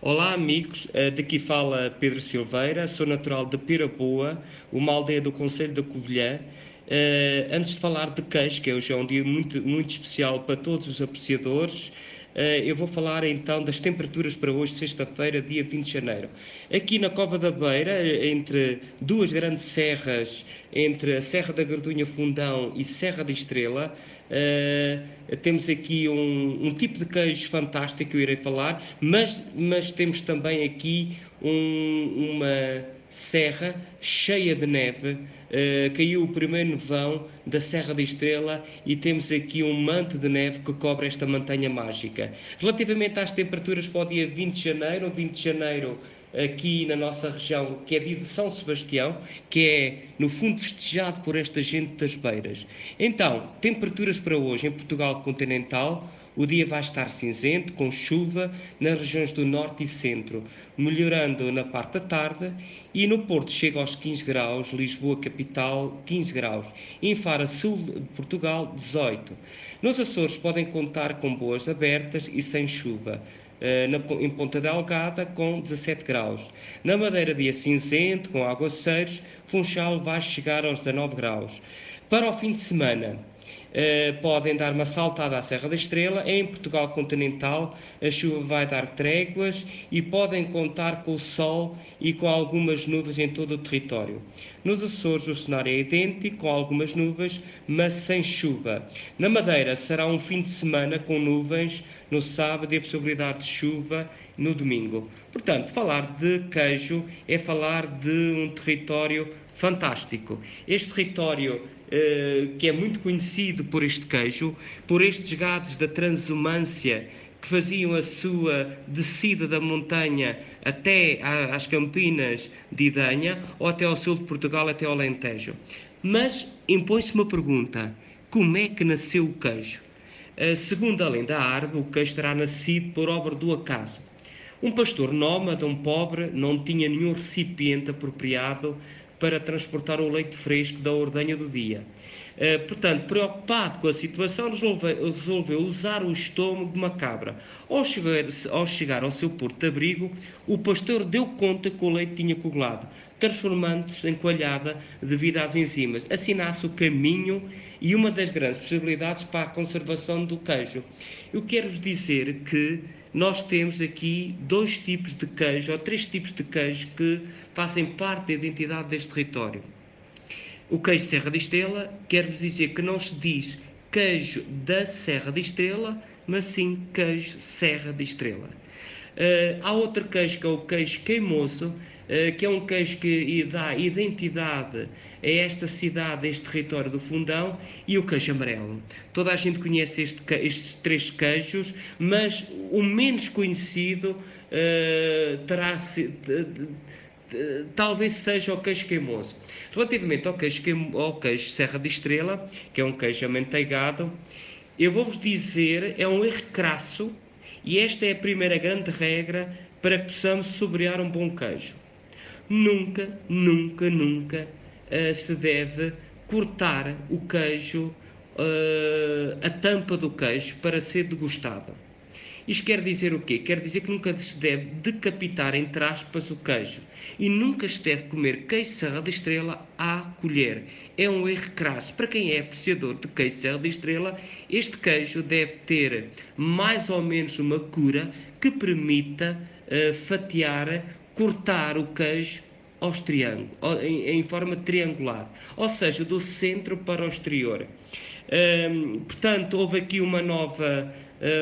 Olá, amigos. Eh, daqui fala Pedro Silveira, sou natural de Piraboa, uma aldeia do Conselho da Covilhã. Uh, antes de falar de queijo, que hoje é um dia muito, muito especial para todos os apreciadores, eu vou falar então das temperaturas para hoje, sexta-feira, dia 20 de janeiro. Aqui na Cova da Beira, entre duas grandes serras, entre a Serra da Gardunha Fundão e Serra da Estrela, Uh, temos aqui um, um, tipo de queijo fantástico que eu irei falar, mas, mas temos também aqui um, uma serra cheia de neve. Uh, caiu o primeiro nevão da Serra da Estrela e temos aqui um manto de neve que cobre esta montanha mágica. Relativamente às temperaturas para o dia 20 de janeiro, 20 de janeiro aqui na nossa região, que é dia de São Sebastião, que é, no fundo, festejado por esta gente das beiras. Então, temperaturas para hoje em Portugal continental, o dia vai estar cinzento, com chuva nas regiões do norte e centro, melhorando na parte da tarde, e no Porto chega aos 15 graus, Lisboa capital 15 graus, em Fara sul de Portugal 18. Nos Açores podem contar com boas abertas e sem chuva. Eh, na, em Ponta Delgada com 17 graus. Na Madeira, dia cinzento, com aguaceiros, Funchal vai chegar aos 19 graus. Para o fim de semana, Uh, podem dar uma saltada à Serra da Estrela. Em Portugal continental, a chuva vai dar tréguas e podem contar com o sol e com algumas nuvens em todo o território. Nos Açores, o cenário é idêntico, com algumas nuvens, mas sem chuva. Na Madeira, será um fim de semana com nuvens no sábado e a possibilidade de chuva no domingo. Portanto, falar de queijo é falar de um território fantástico. Este território eh, que é muito conhecido por este queijo, por estes gados da transumância que faziam a sua descida da montanha até às Campinas de Idanha ou até ao sul de Portugal, até ao Alentejo. Mas impõe-se uma pergunta: como é que nasceu o queijo? Uh, segundo a lenda árabe, o queijo terá nascido por obra do acaso. Um pastor nómada, um pobre, não tinha nenhum recipiente apropriado para transportar o leite fresco da ordenha do dia. Uh, portanto, preocupado com a situação, resolveu, usar o estômago de uma cabra. Ao chegar, ao chegar ao seu porto de abrigo, o pastor deu conta que o leite tinha coagulado, transformando-se em coalhada devido às enzimas. Nasce o caminho e uma das grandes possibilidades para a conservação do queijo. Eu quero-vos dizer que nós temos aqui dois tipos de queijo, ou três tipos de queijo, que fazem parte da identidade deste território. O queijo Serra da Estrela quer vos dizer que não se diz queijo da Serra da Estrela, mas sim queijo Serra da Estrela. Uh, há outro queijo que é o queijo queimoso, uh, que é um queijo que dá identidade a esta cidade, a este território do Fundão, e o queijo amarelo. Toda a gente conhece este, estes três queijos, mas o menos conhecido uh, terá talvez seja o queijo queimoso. Relativamente ao queijo, ao queijo Serra de Estrela, que é um queijo amanteigado, eu vou-vos dizer, é um erro crasso e esta é a primeira grande regra para que possamos sobrear um bom queijo. Nunca, nunca, nunca uh, se deve cortar o queijo, uh, a tampa do queijo, para ser degustado. Isto quer dizer o quê? Quer dizer que nunca se deve decapitar, entre aspas, o queijo. E nunca se deve comer queijo Serra da Estrela à colher. É um erro crasso. Para quem é apreciador de queijo Serra da Estrela, este queijo deve ter mais ou menos uma cura que permita uh, fatiar, cortar o queijo aos triângulos, em, em, forma triangular, ou seja, do centro para o exterior. Um, portanto, houve aqui uma nova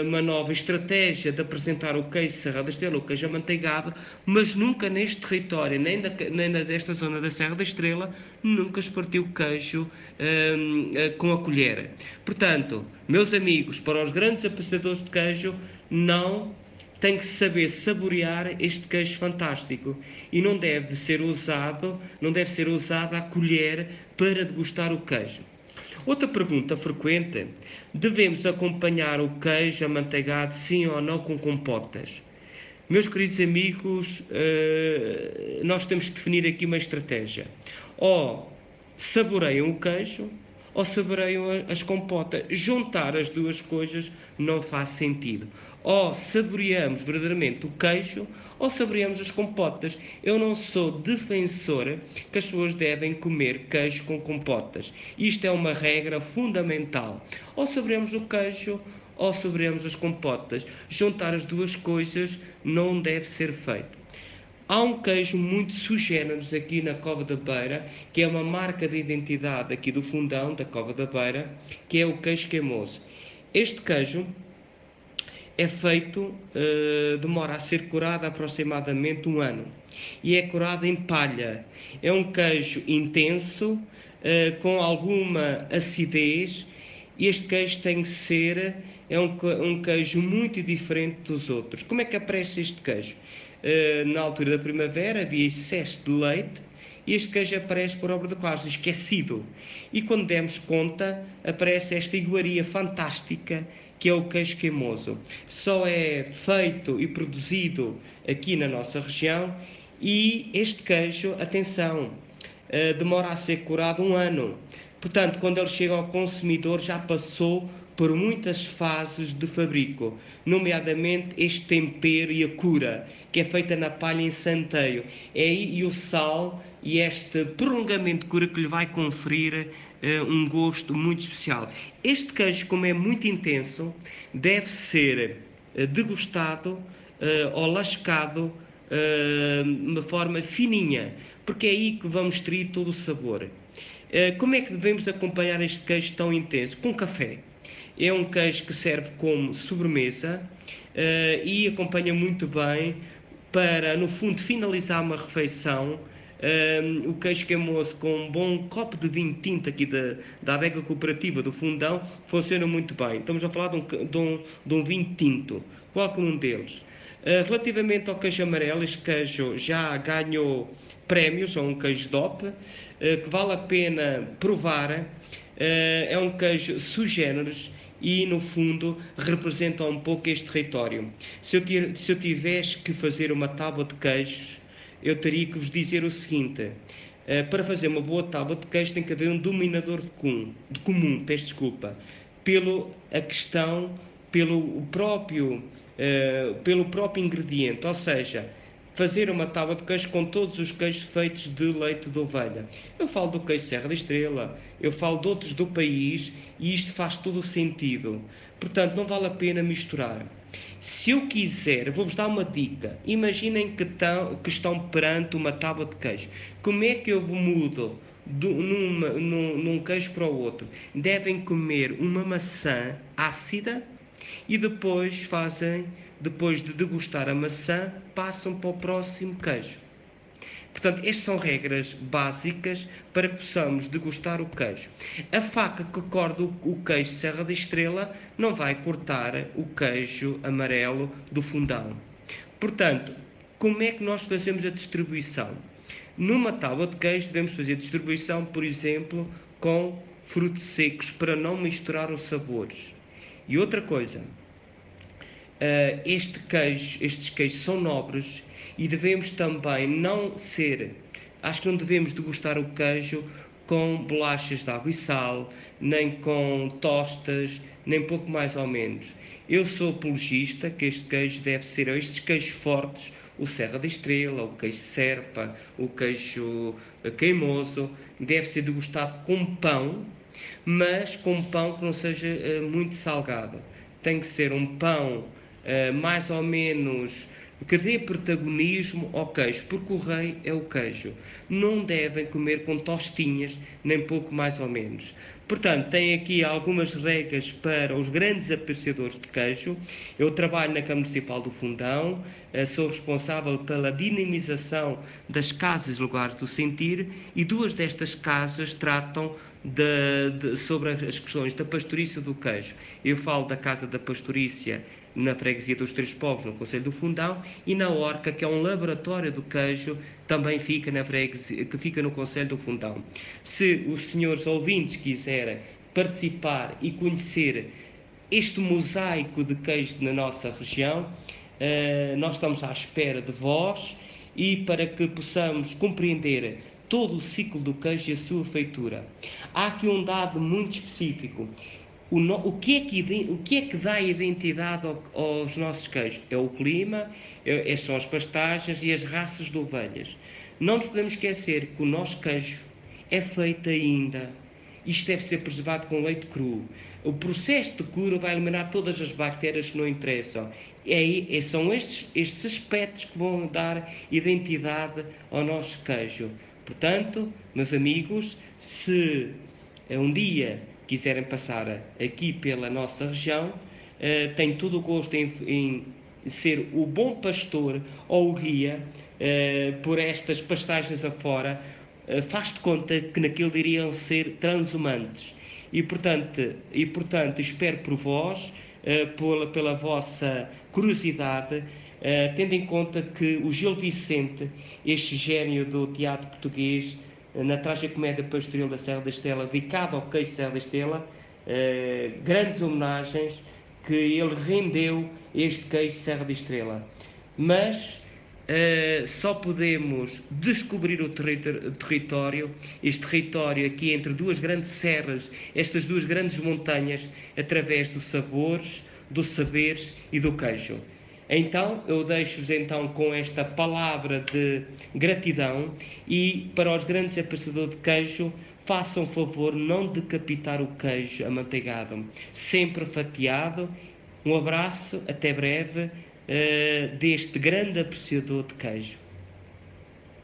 uma nova estratégia de apresentar o queijo Serra da Estrela, o queijo amanteigado, mas nunca neste território, nem, da, nem nesta zona da Serra da Estrela, nunca se partiu queijo um, eh, com a colher. Portanto, meus amigos, para os grandes apreciadores de queijo, não tem que saber saborear este queijo fantástico e não deve ser usado, não deve ser usado a colher para degustar o queijo. Outra pergunta frequente: devemos acompanhar o queijo amanteigado sim ou não com compotas? Meus queridos amigos, eh, nós temos que definir aqui uma estratégia. Ou saboreiam o queijo, ou saboreiam as compotas. Juntar as duas coisas não faz sentido. Ou saboreamos verdadeiramente o queijo, ou saboreamos as compotas. Eu não sou defensora que as pessoas devem comer queijo com compotas. Isto é uma regra fundamental. Ou saboreamos o queijo, ou saboreamos as compotas. Juntar as duas coisas não deve ser feito. Há um queijo muito sugéneros aqui na Cova da Beira, que é uma marca de identidade aqui do fundão da Cova da Beira, que é o queijo queimoso. Este queijo é feito, uh, demora a ser curado aproximadamente um ano e é curado em palha. É um queijo intenso, uh, com alguma acidez. Este queijo tem que ser é um, um queijo muito diferente dos outros. Como é que aparece este queijo? Uh, na altura da primavera havia excesso de leite e este queijo aparece por obra de quase esquecido. E quando demos conta, aparece esta iguaria fantástica que é o queijo queimoso. Só é feito e produzido aqui na nossa região e este queijo, atenção, uh, demora a ser curado um ano. Portanto, quando ele chega ao consumidor, já passou por muitas fases de fabrico, nomeadamente este tempero e a cura, que é feita na palha em santeio. É aí e o sal e este prolongamento de cura que lhe vai conferir uh, um gosto muito especial. Este queijo, como é muito intenso, deve ser uh, degustado uh, ou lascado de uma forma fininha, porque é aí que vamos ter todo o sabor. como é que devemos acompanhar este queijo tão intenso? Com café. É um queijo que serve como sobremesa uh, e acompanha muito bem para, no fundo, finalizar uma refeição. Um, eh, o queijo queimoso com um bom copo de vinho tinto aqui da, da adega cooperativa do Fundão funciona muito bem. Estamos a falar de um, de um, de um vinho tinto, qualquer um deles. Uh, relativamente ao queijo amarelo, este queijo já ganhou prémios, é um queijo DOP, uh, que vale a pena provar. Uh, é um queijo sugêneres e, no fundo, representam um pouco este território. Se eu, se eu tivesse que fazer uma tábua de queijos, eu teria que vos dizer o seguinte: uh, para fazer uma boa tábua de queijo tem que haver um dominador de comum, de comum peço desculpa, pelo a questão, pelo próprio, uh, pelo próprio ingrediente, ou seja, fazer uma tábua de queijo com todos os queijos feitos de leite de ovelha. Eu falo do queijo Serra da Estrela, eu falo de outros do país e isto faz todo o sentido. Portanto, não vale a pena misturar. Se eu quiser, vou-vos dar uma dica. Imaginem que estão, que estão perante uma tábua de queijo. Como é que eu mudo do, numa, num, num queijo para o outro? Devem comer uma maçã ácida e depois fazem, depois de degustar a maçã, passam para o próximo queijo. Portanto, estas são regras básicas para que possamos degustar o queijo. A faca que corta o queijo Serra da Estrela não vai cortar o queijo amarelo do fundão. Portanto, como é que nós fazemos a distribuição? Numa tábua de queijo devemos fazer distribuição, por exemplo, com frutos secos para não misturar os sabores. E outra coisa, Uh, este queijo, estes queijos são nobres e devemos também não ser, acho que não devemos degustar o queijo com bolachas de água e sal, nem com tostas, nem pouco mais ou menos. Eu sou apologista que este queijo deve ser, estes queijos fortes, o Serra da Estrela, o queijo Serpa, o queijo queimoso, deve ser degustado com pão, mas com pão que não seja uh, muito salgado. Tem que ser um pão uh, mais ou menos que dê protagonismo ao queijo, porque o rei é o queijo. Não devem comer com tostinhas, nem pouco mais ou menos. Portanto, tem aqui algumas regras para os grandes apreciadores de queijo. Eu trabalho na Câmara Municipal do Fundão, eh, sou responsável pela dinamização das casas lugares do sentir e duas destas casas tratam de, de, sobre as questões da pastorícia do queijo. Eu falo da Casa da Pastorícia na freguesia dos Três Povos, no Conselho do Fundão, e na Orca, que é um laboratório do queijo, também fica na freguesia, que fica no Conselho do Fundão. Se os senhores ouvintes quiserem participar e conhecer este mosaico de queijo na nossa região, uh, nós estamos à espera de vós e para que possamos compreender todo o ciclo do queijo e a sua feitura. Há aqui um dado muito específico. O, no, o, que, é que, o que é que dá identidade ao, aos nossos queijos? É o clima, é, é, são as pastagens e as raças de ovelhas. Não nos podemos esquecer que o nosso queijo é feito ainda. Isto deve ser preservado com leite cru. O processo de cura vai eliminar todas as bactérias que não interessam. É, é, são estes, estes aspectos que vão dar identidade ao nosso queijo. Portanto, meus amigos, se um dia quiserem passar aqui pela nossa região, eh, tenho todo o gosto em, em, ser o bom pastor ou o guia eh, por estas pastagens afora, eh, faz de conta que naquilo iriam ser transhumantes. E portanto, e, portanto espero por vós, eh, pela, pela vossa curiosidade, eh, tendo em conta que o Gil Vicente, este gênio do teatro português, eh, na tragicomédia Pastoril da Serra da Estela, dedicado ao queijo Serra da Estela, grandes homenagens que ele rendeu este queijo Serra da Estrela. Mas Uh, só podemos descobrir o território, este território aqui entre duas grandes serras, estas duas grandes montanhas, através dos sabores, dos saberes e do queijo. Então, eu deixo-vos então com esta palavra de gratidão e para os grandes apreciadores de queijo, façam favor não decapitar o queijo amanteigado, sempre fatiado. Um abraço, até breve, uh, deste grande apreciador de queijo.